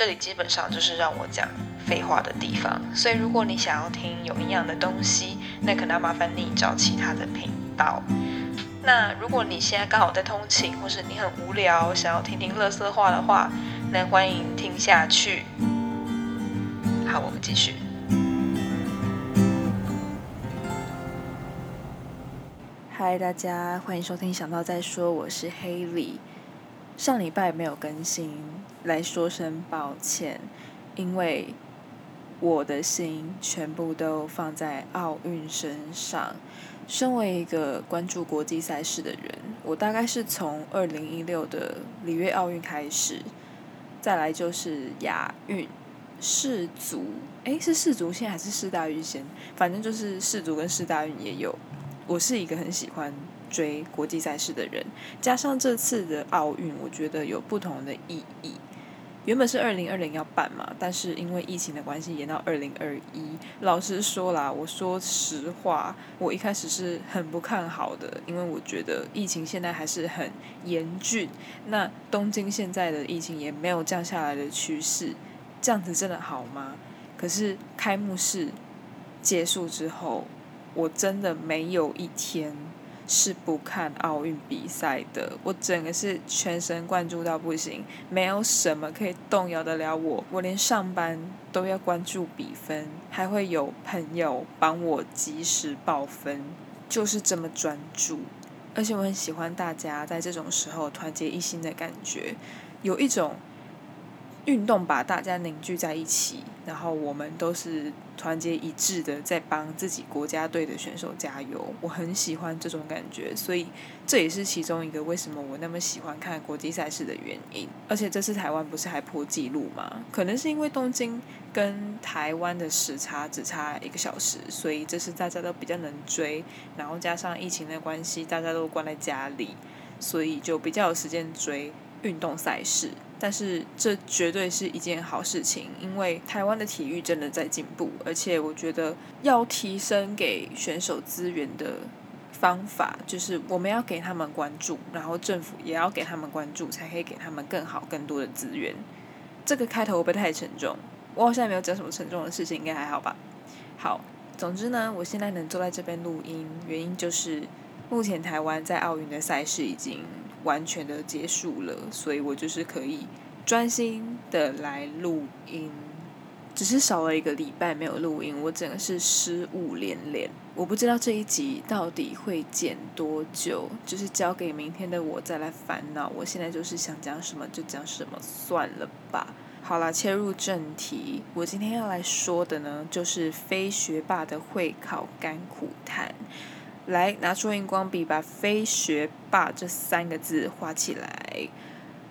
这里基本上就是让我讲废话的地方。所以如果你想要听有营养的东西，那可能要麻烦你找其他的频道。那如果你现在刚好在通勤，或是你很无聊，想要听听乐色话的话，那欢迎听下去。好，我们继续。嗨，大家欢迎收听《想到再说》，我是 Haley。上礼拜没有更新，来说声抱歉，因为我的心全部都放在奥运身上。身为一个关注国际赛事的人，我大概是从二零一六的里约奥运开始，再来就是亚运、世足，诶，是世足先还是世大运先？反正就是世足跟世大运也有。我是一个很喜欢追国际赛事的人，加上这次的奥运，我觉得有不同的意义。原本是二零二零要办嘛，但是因为疫情的关系延到二零二一。老实说啦，我说实话，我一开始是很不看好的，因为我觉得疫情现在还是很严峻。那东京现在的疫情也没有降下来的趋势，这样子真的好吗？可是开幕式结束之后，我真的没有一天。是不看奥运比赛的，我整个是全神贯注到不行，没有什么可以动摇得了我。我连上班都要关注比分，还会有朋友帮我及时报分，就是这么专注。而且我很喜欢大家在这种时候团结一心的感觉，有一种。运动把大家凝聚在一起，然后我们都是团结一致的在帮自己国家队的选手加油。我很喜欢这种感觉，所以这也是其中一个为什么我那么喜欢看国际赛事的原因。而且这次台湾不是还破纪录吗？可能是因为东京跟台湾的时差只差一个小时，所以这次大家都比较能追。然后加上疫情的关系，大家都关在家里，所以就比较有时间追运动赛事。但是这绝对是一件好事情，因为台湾的体育真的在进步，而且我觉得要提升给选手资源的方法，就是我们要给他们关注，然后政府也要给他们关注，才可以给他们更好、更多的资源。这个开头会不太沉重？我好像没有讲什么沉重的事情，应该还好吧？好，总之呢，我现在能坐在这边录音，原因就是目前台湾在奥运的赛事已经。完全的结束了，所以我就是可以专心的来录音，只是少了一个礼拜没有录音，我整个是失误连连。我不知道这一集到底会剪多久，就是交给明天的我再来烦恼。我现在就是想讲什么就讲什么，算了吧。好啦，切入正题，我今天要来说的呢，就是非学霸的会考甘苦谈。来，拿出荧光笔，把“非学霸”这三个字画起来。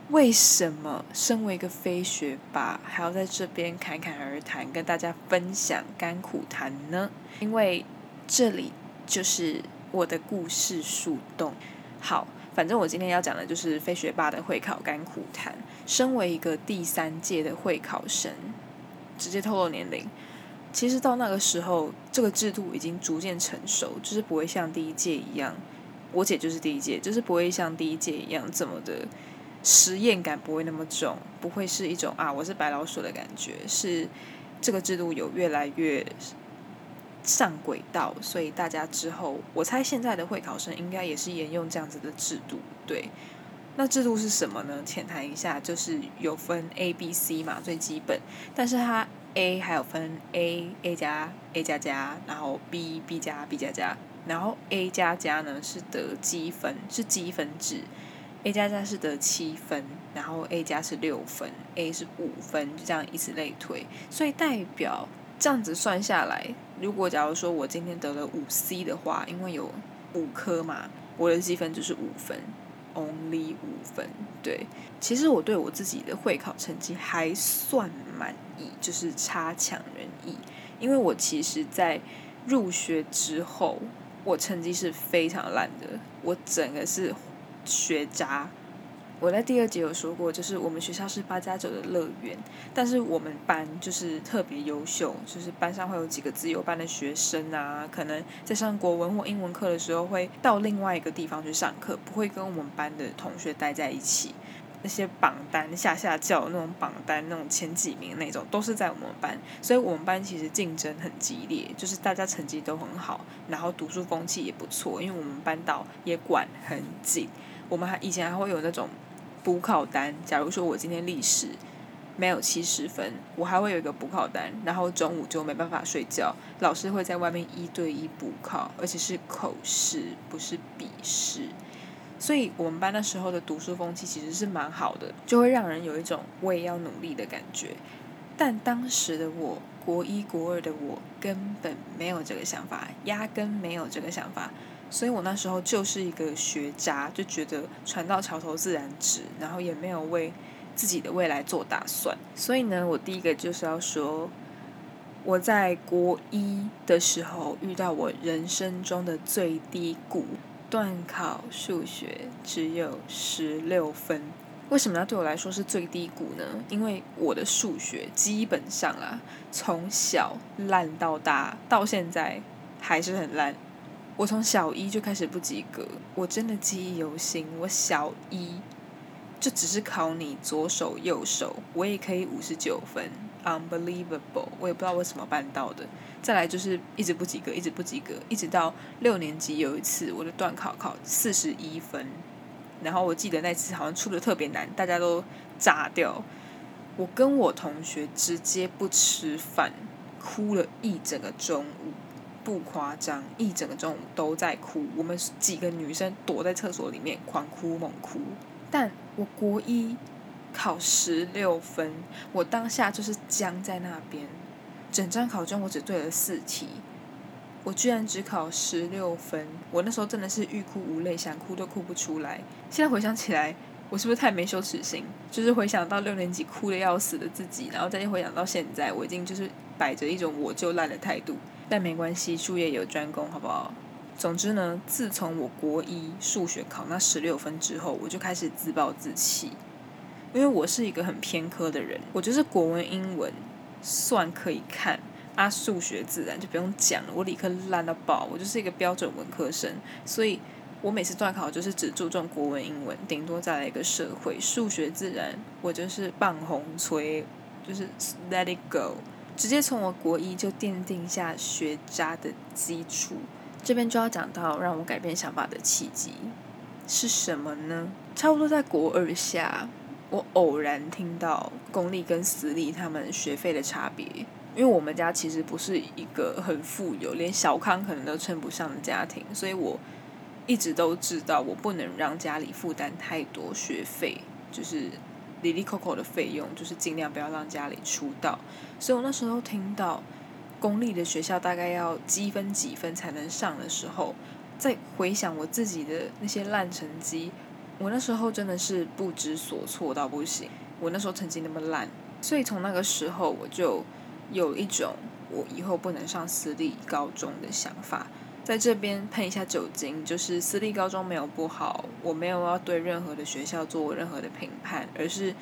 为什么身为一个非学霸，还要在这边侃侃而谈，跟大家分享甘苦谈呢？因为这里就是我的故事树洞。好，反正我今天要讲的就是非学霸的会考甘苦谈。身为一个第三届的会考生，直接透露年龄。其实到那个时候，这个制度已经逐渐成熟，就是不会像第一届一样，我姐就是第一届，就是不会像第一届一样这么的实验感不会那么重，不会是一种啊我是白老鼠的感觉，是这个制度有越来越上轨道，所以大家之后，我猜现在的会考生应该也是沿用这样子的制度，对。那制度是什么呢？浅谈一下，就是有分 A、B、C 嘛，最基本，但是它。A 还有分 A A 加 A 加加，然后 B B 加 B 加加，然后 A 加加呢是得积分，是积分制，A 加加是得七分，然后 A 加是六分，A 是五分，就这样以此类推。所以代表这样子算下来，如果假如说我今天得了五 C 的话，因为有五科嘛，我的积分就是五分，only 五分。对，其实我对我自己的会考成绩还算满意。就是差强人意，因为我其实，在入学之后，我成绩是非常烂的，我整个是学渣。我在第二节有说过，就是我们学校是八加九的乐园，但是我们班就是特别优秀，就是班上会有几个自由班的学生啊，可能在上国文或英文课的时候，会到另外一个地方去上课，不会跟我们班的同学待在一起。那些榜单下下叫那种榜单那种前几名那种，都是在我们班，所以我们班其实竞争很激烈，就是大家成绩都很好，然后读书风气也不错，因为我们班导也管很紧，我们还以前还会有那种补考单，假如说我今天历史没有七十分，我还会有一个补考单，然后中午就没办法睡觉，老师会在外面一对一补考，而且是口试，不是笔试。所以我们班那时候的读书风气其实是蛮好的，就会让人有一种我也要努力的感觉。但当时的我，国一国二的我根本没有这个想法，压根没有这个想法。所以我那时候就是一个学渣，就觉得船到桥头自然直，然后也没有为自己的未来做打算。所以呢，我第一个就是要说，我在国一的时候遇到我人生中的最低谷。段考数学只有十六分，为什么要对我来说是最低谷呢？因为我的数学基本上啊，从小烂到大，到现在还是很烂。我从小一就开始不及格，我真的记忆犹新。我小一就只是考你左手右手，我也可以五十九分，unbelievable！我也不知道为什么办到的。再来就是一直不及格，一直不及格，一直到六年级有一次我的段考考四十一分，然后我记得那次好像出的特别难，大家都炸掉。我跟我同学直接不吃饭，哭了一整个中午，不夸张，一整个中午都在哭。我们几个女生躲在厕所里面狂哭猛哭。但我国一考十六分，我当下就是僵在那边。整张考卷我只对了四题，我居然只考十六分，我那时候真的是欲哭无泪，想哭都哭不出来。现在回想起来，我是不是太没羞耻心？就是回想到六年级哭的要死的自己，然后再回想到现在，我已经就是摆着一种我就烂的态度。但没关系，术业有专攻，好不好？总之呢，自从我国一数学考那十六分之后，我就开始自暴自弃，因为我是一个很偏科的人，我就是国文、英文。算可以看，啊，数学自然就不用讲了。我理科烂到爆，我就是一个标准文科生，所以我每次段考就是只注重国文、英文，顶多再来一个社会、数学、自然，我就是棒红吹，就是 let it go，直接从我国一就奠定下学渣的基础。这边就要讲到让我改变想法的契机是什么呢？差不多在国二下。我偶然听到公立跟私立他们学费的差别，因为我们家其实不是一个很富有，连小康可能都称不上的家庭，所以我一直都知道我不能让家里负担太多学费，就是里里扣扣的费用，就是尽量不要让家里出到。所以我那时候听到公立的学校大概要积分几分才能上的时候，在回想我自己的那些烂成绩。我那时候真的是不知所措到不行，我那时候成绩那么烂，所以从那个时候我就有一种我以后不能上私立高中的想法。在这边喷一下酒精，就是私立高中没有不好，我没有要对任何的学校做任何的评判，而是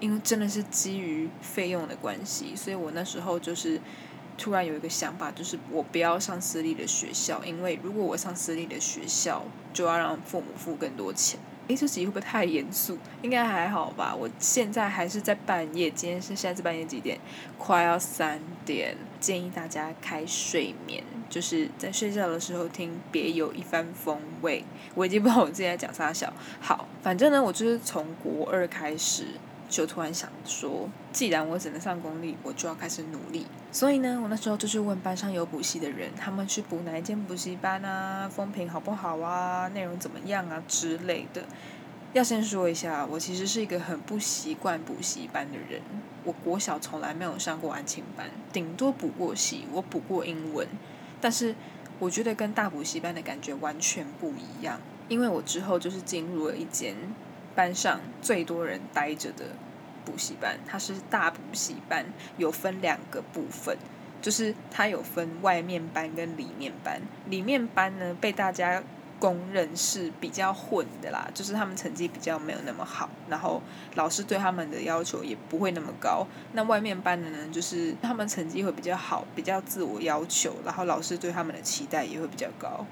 因为真的是基于费用的关系，所以我那时候就是突然有一个想法，就是我不要上私立的学校，因为如果我上私立的学校，就要让父母付更多钱。诶，这集会不会太严肃？应该还好吧。我现在还是在半夜，今天是现在是半夜几点？快要三点。建议大家开睡眠，就是在睡觉的时候听，别有一番风味。我已经不知道我自己在讲啥小。好，反正呢，我就是从国二开始。就突然想说，既然我只能上公立，我就要开始努力。所以呢，我那时候就去问班上有补习的人，他们去补哪一间补习班啊？风评好不好啊？内容怎么样啊之类的。要先说一下，我其实是一个很不习惯补习班的人。我国小从来没有上过安亲班，顶多补过习，我补过英文。但是我觉得跟大补习班的感觉完全不一样，因为我之后就是进入了一间。班上最多人待着的补习班，它是大补习班，有分两个部分，就是它有分外面班跟里面班。里面班呢，被大家公认是比较混的啦，就是他们成绩比较没有那么好，然后老师对他们的要求也不会那么高。那外面班的呢，就是他们成绩会比较好，比较自我要求，然后老师对他们的期待也会比较高。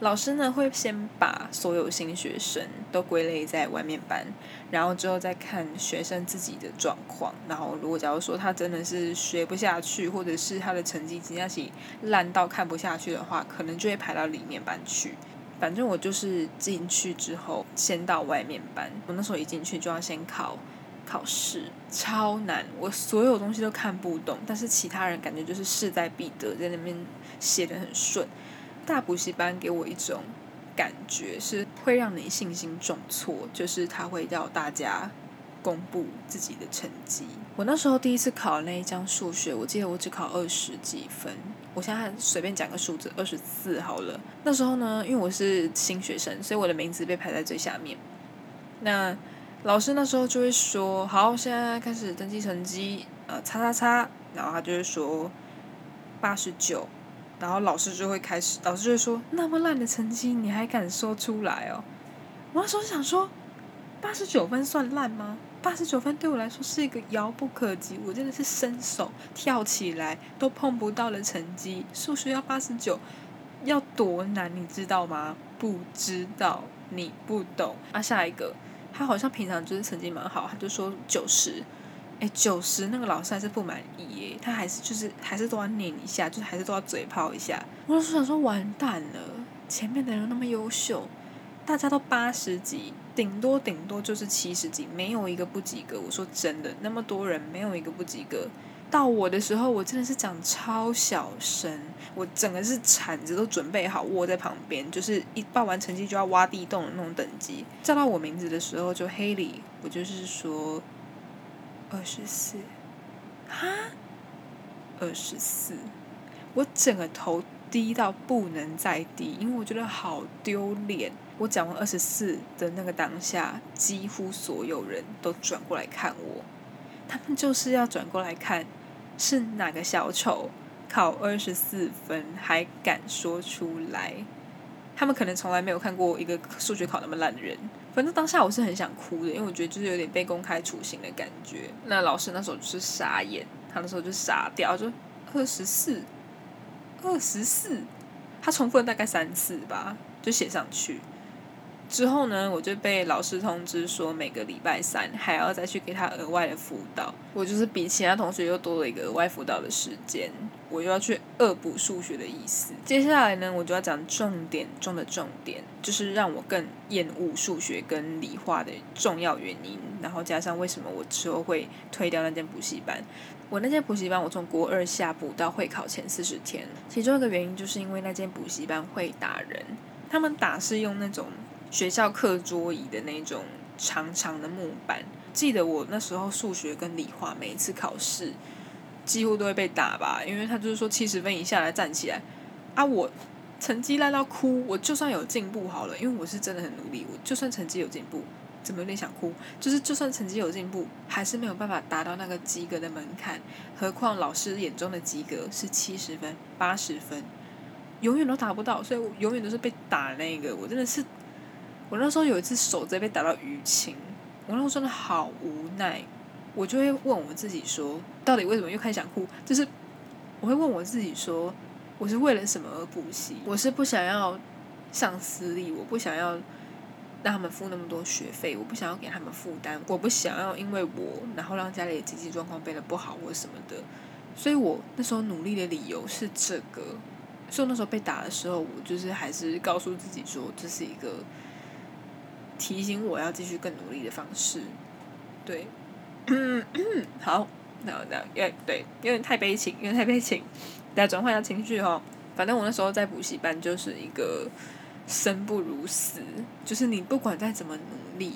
老师呢会先把所有新学生都归类在外面班，然后之后再看学生自己的状况。然后如果假如说他真的是学不下去，或者是他的成绩今天起烂到看不下去的话，可能就会排到里面班去。反正我就是进去之后先到外面班，我那时候一进去就要先考考试，超难，我所有东西都看不懂，但是其他人感觉就是势在必得，在那边写的很顺。大补习班给我一种感觉是会让你信心重挫，就是他会要大家公布自己的成绩。我那时候第一次考那一张数学，我记得我只考二十几分。我现在随便讲个数字，二十四好了。那时候呢，因为我是新学生，所以我的名字被排在最下面。那老师那时候就会说：“好，现在开始登记成绩，呃，叉叉叉。”然后他就会说八十九。然后老师就会开始，老师就会说：“那么烂的成绩，你还敢说出来哦？”我那时候想说，八十九分算烂吗？八十九分对我来说是一个遥不可及，我真的是伸手跳起来都碰不到的成绩。数学要八十九，要多难，你知道吗？不知道，你不懂。啊，下一个，他好像平常就是成绩蛮好，他就说九十。哎，九十那个老师还是不满意耶，他还是就是还是都要念一下，就是还是都要嘴炮一下。我那时候想说，完蛋了，前面的人那么优秀，大家都八十几，顶多顶多就是七十几，没有一个不及格。我说真的，那么多人没有一个不及格。到我的时候，我真的是讲超小声，我整个是铲子都准备好握在旁边，就是一报完成绩就要挖地洞的那种等级。叫到我名字的时候，就黑里，我就是说。二十四，哈，二十四，我整个头低到不能再低，因为我觉得好丢脸。我讲完二十四的那个当下，几乎所有人都转过来看我，他们就是要转过来看，是哪个小丑考二十四分还敢说出来？他们可能从来没有看过一个数学考那么烂的人。反正当下我是很想哭的，因为我觉得就是有点被公开处刑的感觉。那老师那时候就是傻眼，他那时候就傻掉，就二十四，二十四，他重复了大概三次吧，就写上去。之后呢，我就被老师通知说，每个礼拜三还要再去给他额外的辅导。我就是比其他同学又多了一个额外辅导的时间，我又要去恶补数学的意思。接下来呢，我就要讲重点中的重点，就是让我更厌恶数学跟理化的重要原因。然后加上为什么我之后会推掉那间补习班。我那间补习班，我从国二下补到会考前四十天，其中一个原因就是因为那间补习班会打人，他们打是用那种。学校课桌椅的那种长长的木板，记得我那时候数学跟理化每一次考试几乎都会被打吧，因为他就是说七十分以下来站起来，啊我成绩烂到哭，我就算有进步好了，因为我是真的很努力，我就算成绩有进步，怎么有点想哭？就是就算成绩有进步，还是没有办法达到那个及格的门槛，何况老师眼中的及格是七十分、八十分，永远都达不到，所以我永远都是被打那个，我真的是。我那时候有一次手直接被打到淤青，我那时候真的好无奈，我就会问我自己说，到底为什么又开始想哭？就是我会问我自己说，我是为了什么而补习？我是不想要上私立，我不想要让他们付那么多学费，我不想要给他们负担，我不想要因为我然后让家里的经济状况变得不好或什么的，所以我那时候努力的理由是这个。所以那时候被打的时候，我就是还是告诉自己说，这是一个。提醒我要继续更努力的方式，对，好，那那因对，有点太悲情，有点太悲情，来转换一下情绪哈。反正我那时候在补习班就是一个生不如死，就是你不管再怎么努力，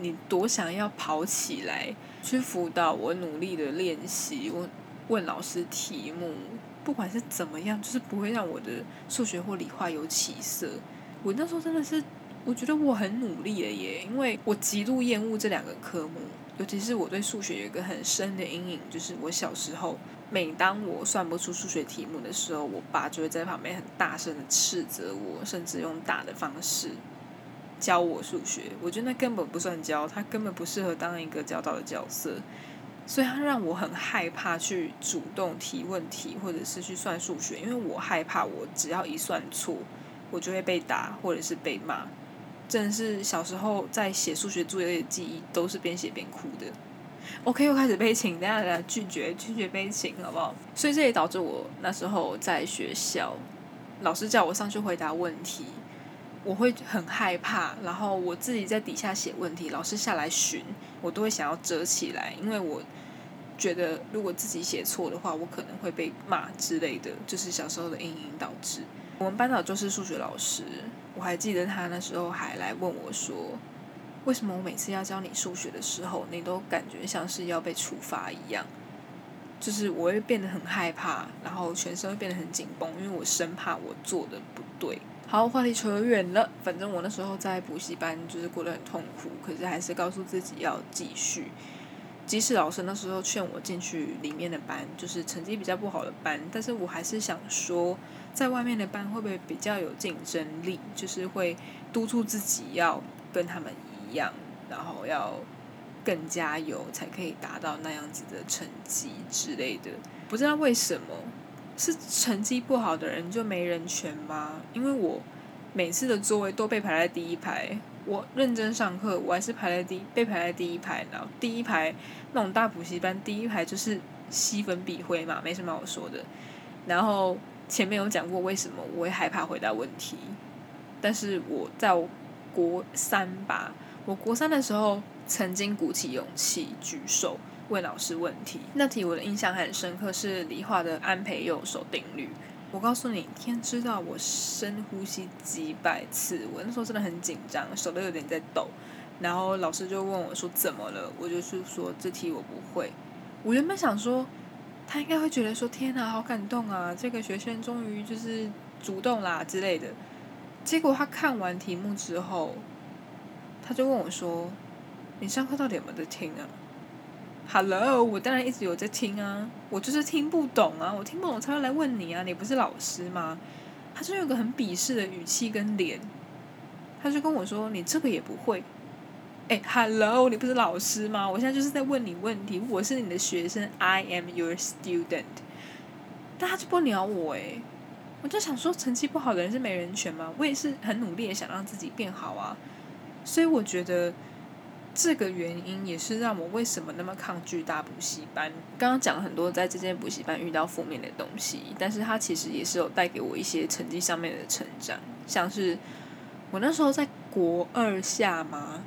你多想要跑起来去辅导，我努力的练习，我问老师题目，不管是怎么样，就是不会让我的数学或理化有起色。我那时候真的是。我觉得我很努力了耶，因为我极度厌恶这两个科目，尤其是我对数学有一个很深的阴影，就是我小时候，每当我算不出数学题目的时候，我爸就会在旁边很大声的斥责我，甚至用打的方式教我数学。我觉得那根本不算教，他根本不适合当一个教导的角色，所以他让我很害怕去主动提问题，或者是去算数学，因为我害怕我只要一算错。我就会被打或者是被骂。真的是小时候在写数学作业的记忆，都是边写边哭的。OK，又开始悲情，等下来拒绝拒绝悲情，好不好？所以这也导致我那时候在学校，老师叫我上去回答问题，我会很害怕，然后我自己在底下写问题，老师下来巡，我都会想要遮起来，因为我觉得如果自己写错的话，我可能会被骂之类的，就是小时候的阴影导致。我们班长就是数学老师。我还记得他那时候还来问我说：“为什么我每次要教你数学的时候，你都感觉像是要被处罚一样？就是我会变得很害怕，然后全身会变得很紧绷，因为我生怕我做的不对。”好，话题扯远了。反正我那时候在补习班就是过得很痛苦，可是还是告诉自己要继续。即使老师那时候劝我进去里面的班，就是成绩比较不好的班，但是我还是想说。在外面的班会不会比较有竞争力？就是会督促自己要跟他们一样，然后要更加油，才可以达到那样子的成绩之类的。不知道为什么是成绩不好的人就没人权吗？因为我每次的座位都被排在第一排，我认真上课，我还是排在第被排在第一排。然后第一排那种大补习班，第一排就是吸粉笔灰嘛，没什么好说的。然后。前面有讲过为什么我会害怕回答问题，但是我在我国三吧，我国三的时候曾经鼓起勇气举手问老师问题。那题我的印象很深刻，是理化的安培右手定律。我告诉你，天知道我深呼吸几百次，我那时候真的很紧张，手都有点在抖。然后老师就问我说怎么了，我就是说这题我不会。我原本想说。他应该会觉得说：“天哪，好感动啊！这个学生终于就是主动啦之类的。”结果他看完题目之后，他就问我说：“你上课到底有没有在听啊？”“Hello，我当然一直有在听啊，我就是听不懂啊，我听不懂才会来问你啊，你不是老师吗？”他就有个很鄙视的语气跟脸，他就跟我说：“你这个也不会。”哎，Hello，你不是老师吗？我现在就是在问你问题，我是你的学生，I am your student。但他就不鸟我哎，我就想说，成绩不好的人是没人权吗？我也是很努力的想让自己变好啊，所以我觉得这个原因也是让我为什么那么抗拒大补习班。刚刚讲了很多在这间补习班遇到负面的东西，但是它其实也是有带给我一些成绩上面的成长，像是我那时候在国二下嘛？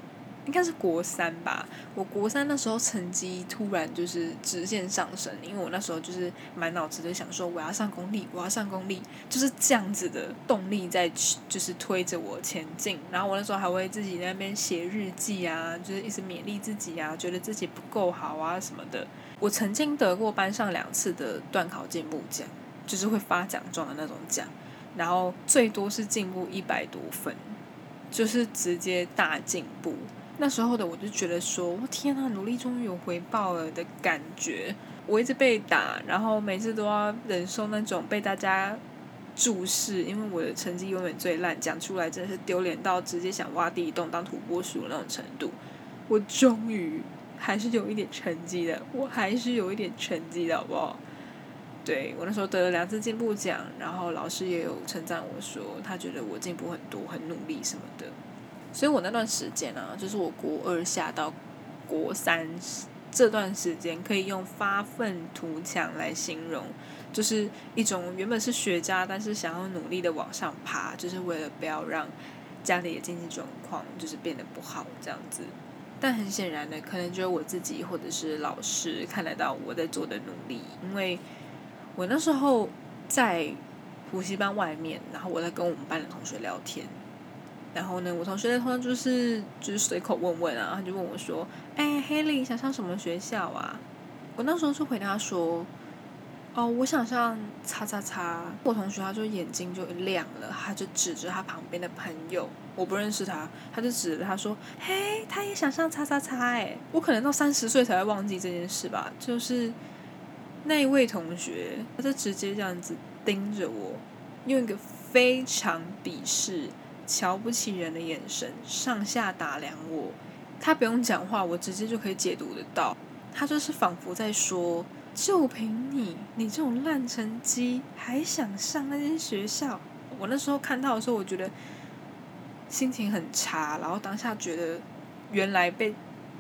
应该是国三吧，我国三那时候成绩突然就是直线上升，因为我那时候就是满脑子的想说我要上公立，我要上公立，就是这样子的动力在就是推着我前进。然后我那时候还会自己那边写日记啊，就是一直勉励自己啊，觉得自己不够好啊什么的。我曾经得过班上两次的段考进步奖，就是会发奖状的那种奖，然后最多是进步一百多分，就是直接大进步。那时候的我就觉得说，我天呐，努力终于有回报了的感觉。我一直被打，然后每次都要忍受那种被大家注视，因为我的成绩永远最烂，讲出来真的是丢脸到直接想挖地洞当土拨鼠那种程度。我终于还是有一点成绩的，我还是有一点成绩的，好不好？对我那时候得了两次进步奖，然后老师也有称赞我说，他觉得我进步很多，很努力什么的。所以我那段时间啊，就是我国二下到国三这段时间，可以用发愤图强来形容，就是一种原本是学渣，但是想要努力的往上爬，就是为了不要让家里的经济状况就是变得不好这样子。但很显然的，可能只有我自己或者是老师看得到我在做的努力，因为我那时候在补习班外面，然后我在跟我们班的同学聊天。然后呢，我同学的通常就是就是随口问问啊，他就问我说：“哎，黑莉想上什么学校啊？”我那时候就回答说：“哦，我想上叉叉叉。”我同学他就眼睛就亮了，他就指着他旁边的朋友，我不认识他，他就指着他说：“嘿，他也想上叉叉叉。”哎，我可能到三十岁才会忘记这件事吧。就是那一位同学，他就直接这样子盯着我，用一个非常鄙视。瞧不起人的眼神，上下打量我，他不用讲话，我直接就可以解读得到。他就是仿佛在说：“就凭你，你这种烂成绩，还想上那间学校我那时候看到的时候，我觉得心情很差，然后当下觉得原来被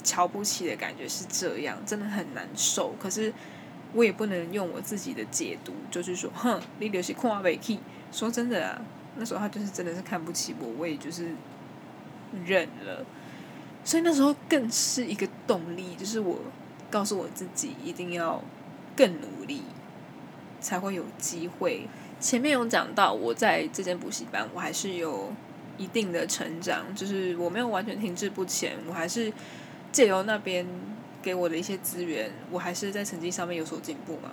瞧不起的感觉是这样，真的很难受。可是我也不能用我自己的解读，就是说，哼，你就是看不起。说真的啊，那时候他就是真的是看不起我，我也就是忍了。所以那时候更是一个动力，就是我告诉我自己一定要更努力，才会有机会。前面有讲到，我在这间补习班，我还是有一定的成长，就是我没有完全停滞不前，我还是借由那边给我的一些资源，我还是在成绩上面有所进步嘛。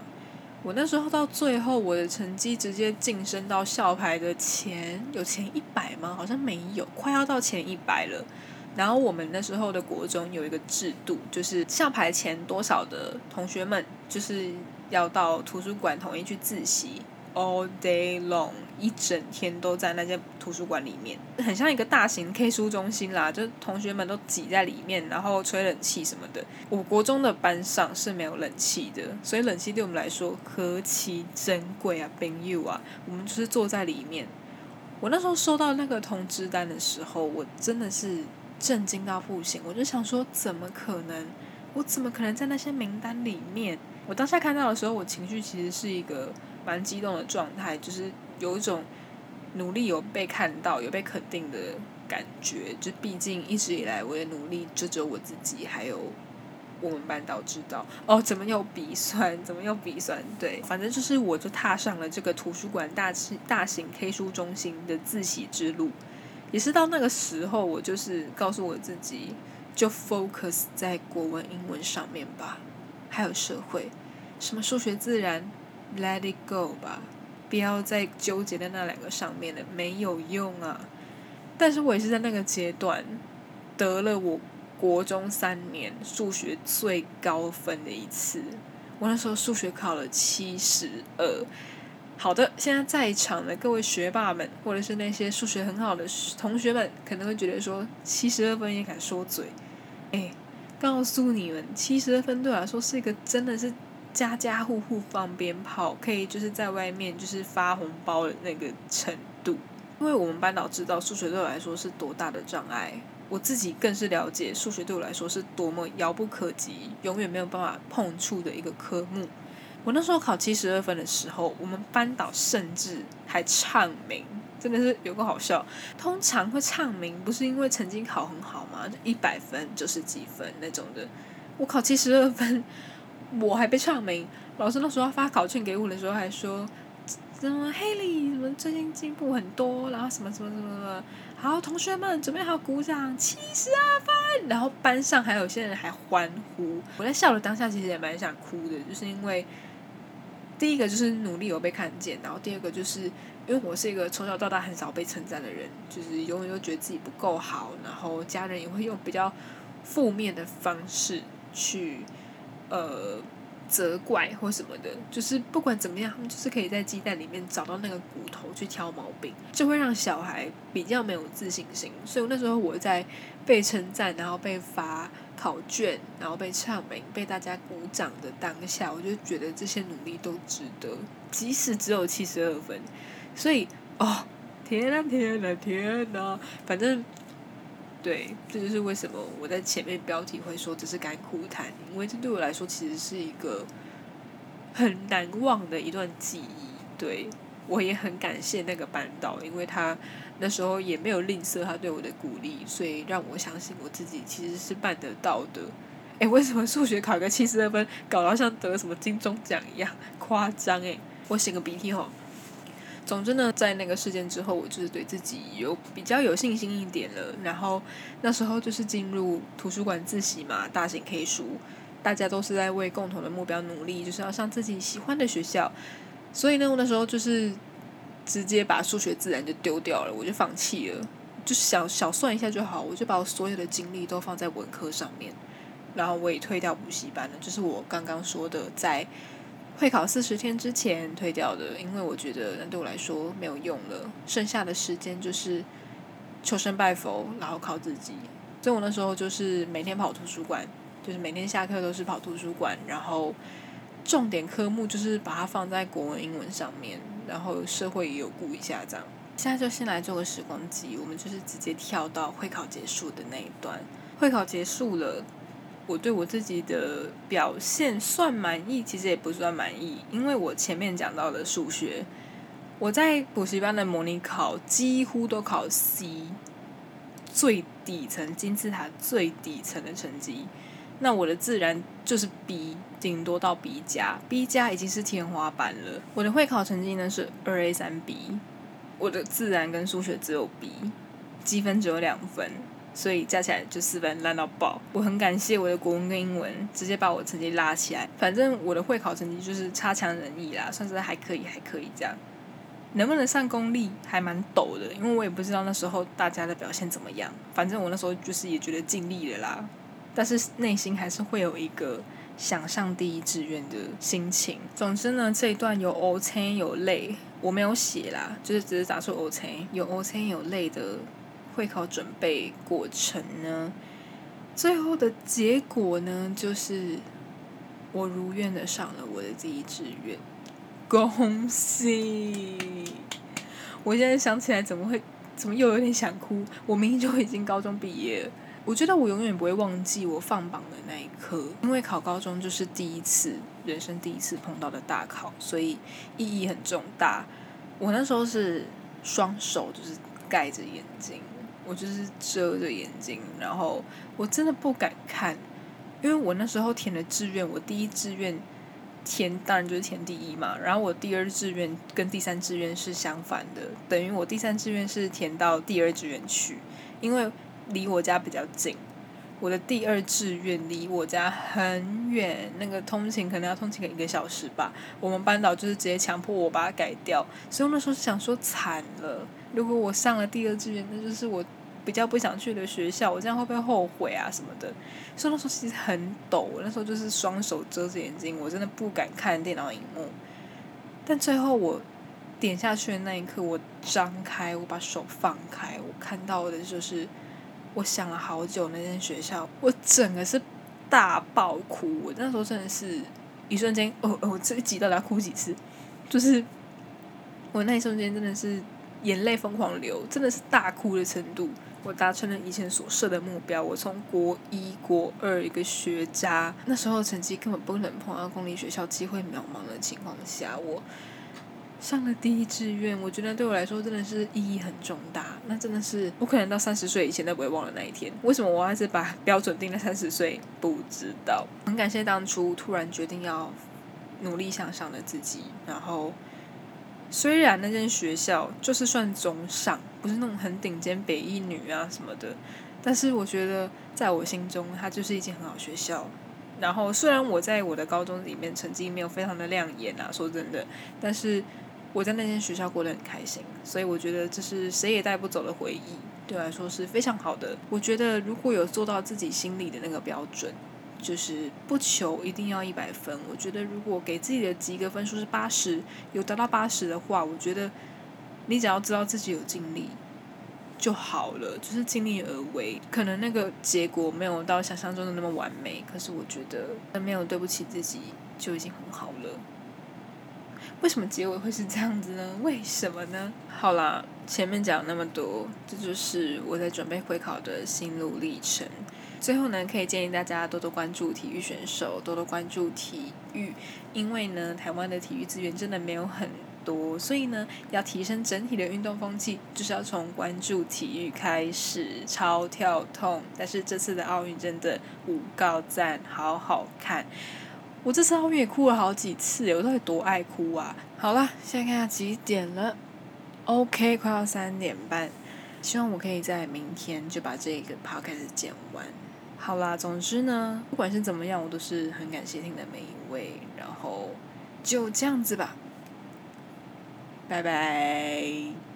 我那时候到最后，我的成绩直接晋升到校牌的前有前一百吗？好像没有，快要到前一百了。然后我们那时候的国中有一个制度，就是校牌前多少的同学们，就是要到图书馆统一去自习。All day long，一整天都在那间图书馆里面，很像一个大型 K 书中心啦，就同学们都挤在里面，然后吹冷气什么的。我国中的班上是没有冷气的，所以冷气对我们来说何其珍贵啊朋友啊！我们就是坐在里面。我那时候收到那个通知单的时候，我真的是震惊到不行，我就想说，怎么可能？我怎么可能在那些名单里面？我当下看到的时候，我情绪其实是一个。蛮激动的状态，就是有一种努力有被看到、有被肯定的感觉。就毕竟一直以来我的努力，就只有我自己还有我们班导知道。哦，怎么又鼻酸？怎么又鼻酸？对，反正就是我就踏上了这个图书馆大大型 K 书中心的自习之路。也是到那个时候，我就是告诉我自己，就 focus 在国文、英文上面吧，还有社会，什么数学、自然。Let it go 吧，不要再纠结在那两个上面了，没有用啊。但是我也是在那个阶段得了我国中三年数学最高分的一次。我那时候数学考了七十二。好的，现在在场的各位学霸们，或者是那些数学很好的同学们，可能会觉得说七十二分也敢说嘴？哎，告诉你们，七十二分对我来说是一个真的是。家家户户放鞭炮，可以就是在外面就是发红包的那个程度。因为我们班导知道数学对我来说是多大的障碍，我自己更是了解数学对我来说是多么遥不可及、永远没有办法碰触的一个科目。我那时候考七十二分的时候，我们班导甚至还唱名，真的是有个好笑。通常会唱名不是因为曾经考很好吗？一百分九十几分那种的，我考七十二分。我还被唱名，老师那时候发考卷给我的时候还说，什么黑里什么最近进步很多，然后什么什么什么什么，好同学们准备好鼓掌，七十二分，然后班上还有些人还欢呼，我在笑的当下其实也蛮想哭的，就是因为第一个就是努力有被看见，然后第二个就是因为我是一个从小到大很少被称赞的人，就是永远都觉得自己不够好，然后家人也会用比较负面的方式去。呃，责怪或什么的，就是不管怎么样，他们就是可以在鸡蛋里面找到那个骨头去挑毛病，就会让小孩比较没有自信心。所以那时候我在被称赞，然后被罚考卷，然后被唱名，被大家鼓掌的当下，我就觉得这些努力都值得，即使只有七十二分。所以，哦，天呐天呐天呐，反正。对，这就是为什么我在前面标题会说这是干苦谈，因为这对我来说其实是一个很难忘的一段记忆。对我也很感谢那个班导，因为他那时候也没有吝啬他对我的鼓励，所以让我相信我自己其实是办得到的。哎，为什么数学考个七十二分，搞到像得了什么金钟奖一样夸张？哎，我擤个鼻涕吼。总之呢，在那个事件之后，我就是对自己有比较有信心一点了。然后那时候就是进入图书馆自习嘛，大型 K 书，大家都是在为共同的目标努力，就是要上自己喜欢的学校。所以呢，我那时候就是直接把数学、自然就丢掉了，我就放弃了，就小小算一下就好。我就把我所有的精力都放在文科上面，然后我也退掉补习班了，就是我刚刚说的在。会考四十天之前退掉的，因为我觉得那对我来说没有用了。剩下的时间就是求神拜佛，然后靠自己。所以我那时候就是每天跑图书馆，就是每天下课都是跑图书馆，然后重点科目就是把它放在国文、英文上面，然后社会也有顾一下这样。现在就先来做个时光机，我们就是直接跳到会考结束的那一段。会考结束了，我对我自己的表现算满意，其实也不算满意，因为我前面讲到的数学，我在补习班的模拟考几乎都考 C，最底层金字塔最底层的成绩。那我的自然就是 B，顶多到 B 加，B 加已经是天花板了。我的会考成绩呢是二 A 三 B，我的自然跟数学只有 B，积分只有两分，所以加起来就四分，烂到爆。我很感谢我的国文跟英文，直接把我成绩拉起来。反正我的会考成绩就是差强人意啦，算是还可以，还可以这样。能不能上公立还蛮陡的，因为我也不知道那时候大家的表现怎么样。反正我那时候就是也觉得尽力了啦。但是内心还是会有一个想上第一志愿的心情。总之呢，这一段有 O 青有泪，我没有写啦，就是只是打出 O 青有 O 青有泪的会考准备过程呢。最后的结果呢，就是我如愿的上了我的第一志愿，恭喜！我现在想起来，怎么会怎么又有点想哭？我明明就已经高中毕业了。我觉得我永远不会忘记我放榜的那一刻，因为考高中就是第一次，人生第一次碰到的大考，所以意义很重大。我那时候是双手就是盖着眼睛，我就是遮着眼睛，然后我真的不敢看，因为我那时候填的志愿，我第一志愿填当然就是填第一嘛，然后我第二志愿跟第三志愿是相反的，等于我第三志愿是填到第二志愿去，因为。离我家比较近，我的第二志愿离我家很远，那个通勤可能要通勤个一个小时吧。我们班导就是直接强迫我把它改掉，所以我那时候想说惨了，如果我上了第二志愿，那就是我比较不想去的学校，我这样会不会后悔啊什么的？所以那时候其实很抖，那时候就是双手遮着眼睛，我真的不敢看电脑荧幕。但最后我点下去的那一刻，我张开，我把手放开，我看到的就是。我想了好久那间学校，我整个是大爆哭。我那时候真的是一瞬间，哦哦，这一集到底要哭几次？就是我那一瞬间真的是眼泪疯狂流，真的是大哭的程度。我达成了以前所设的目标，我从国一、国二一个学渣，那时候成绩根本不能碰到公立学校，机会渺茫的情况下，我。上了第一志愿，我觉得对我来说真的是意义很重大。那真的是我可能到三十岁以前都不会忘了那一天。为什么我还是把标准定在三十岁？不知道。很感谢当初突然决定要努力向上的自己。然后，虽然那间学校就是算中上，不是那种很顶尖北一女啊什么的，但是我觉得在我心中，它就是一间很好学校。然后，虽然我在我的高中里面成绩没有非常的亮眼啊，说真的，但是。我在那间学校过得很开心，所以我觉得这是谁也带不走的回忆，对我来说是非常好的。我觉得如果有做到自己心里的那个标准，就是不求一定要一百分。我觉得如果给自己的及格分数是八十，有达到八十的话，我觉得你只要知道自己有尽力就好了，就是尽力而为。可能那个结果没有到想象中的那么完美，可是我觉得没有对不起自己就已经很好了。为什么结尾会是这样子呢？为什么呢？好啦，前面讲那么多，这就是我在准备会考的心路历程。最后呢，可以建议大家多多关注体育选手，多多关注体育，因为呢，台湾的体育资源真的没有很多，所以呢，要提升整体的运动风气，就是要从关注体育开始。超跳痛，但是这次的奥运真的五告赞，好好看。我这次奥运也哭了好几次，我到底多爱哭啊！好了，现在看下几点了，OK，快要三点半，希望我可以在明天就把这个 podcast 剪完。好啦，总之呢，不管是怎么样，我都是很感谢听的每一位，然后就这样子吧，拜拜。